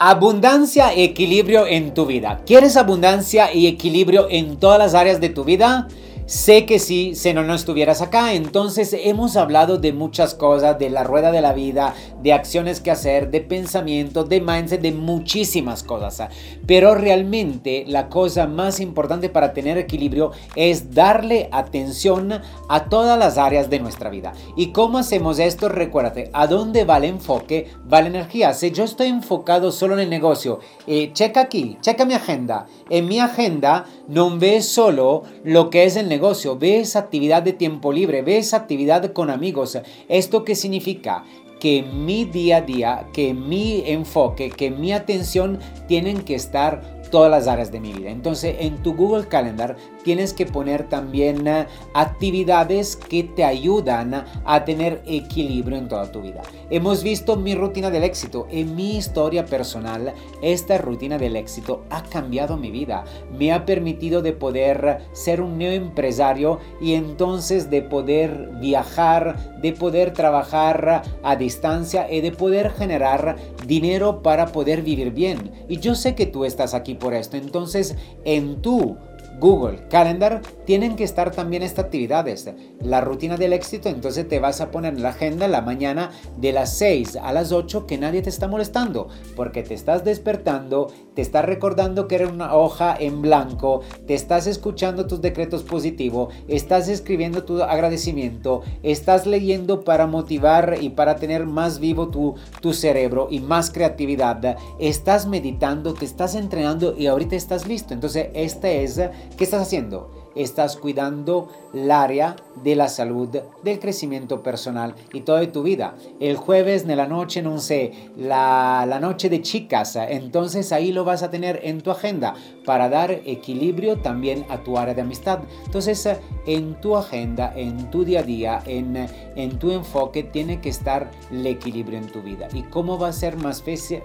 Abundancia y equilibrio en tu vida. ¿Quieres abundancia y equilibrio en todas las áreas de tu vida? Sé que sí, si no, no estuvieras acá. Entonces hemos hablado de muchas cosas, de la rueda de la vida, de acciones que hacer, de pensamiento, de mindset, de muchísimas cosas. Pero realmente la cosa más importante para tener equilibrio es darle atención a todas las áreas de nuestra vida. ¿Y cómo hacemos esto? Recuérdate, ¿a dónde va el enfoque? Va la energía. Si yo estoy enfocado solo en el negocio, eh, checa aquí, checa mi agenda. En mi agenda no ves solo lo que es el negocio negocio, ves actividad de tiempo libre, ves actividad con amigos. ¿Esto qué significa? que mi día a día, que mi enfoque, que mi atención tienen que estar todas las áreas de mi vida. Entonces en tu Google Calendar tienes que poner también eh, actividades que te ayudan a tener equilibrio en toda tu vida. Hemos visto mi rutina del éxito. En mi historia personal, esta rutina del éxito ha cambiado mi vida. Me ha permitido de poder ser un neoempresario y entonces de poder viajar, de poder trabajar a distancia y de poder generar dinero para poder vivir bien. Y yo sé que tú estás aquí por esto. Entonces, en tu Google Calendar tienen que estar también estas actividades. La rutina del éxito, entonces te vas a poner en la agenda la mañana de las 6 a las 8 que nadie te está molestando, porque te estás despertando, te estás recordando que eres una hoja en blanco, te estás escuchando tus decretos positivos, estás escribiendo tu agradecimiento, estás leyendo para motivar y para tener más vivo tu, tu cerebro y más creatividad, estás meditando, te estás entrenando y ahorita estás listo. Entonces, esta es ¿Qué estás haciendo? Estás cuidando el área de la salud, del crecimiento personal y toda tu vida. El jueves de la noche, no sé, la, la noche de chicas, entonces ahí lo vas a tener en tu agenda para dar equilibrio también a tu área de amistad. Entonces, en tu agenda, en tu día a día, en, en tu enfoque, tiene que estar el equilibrio en tu vida. ¿Y cómo va a ser más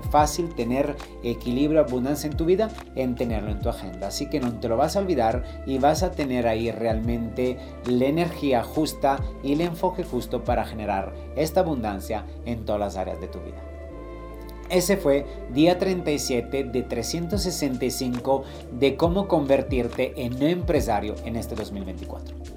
fácil tener equilibrio, abundancia en tu vida? En tenerlo en tu agenda. Así que no te lo vas a olvidar y vas a tener ahí realmente la energía justa y el enfoque justo para generar esta abundancia en todas las áreas de tu vida. Ese fue día 37 de 365 de cómo convertirte en empresario en este 2024.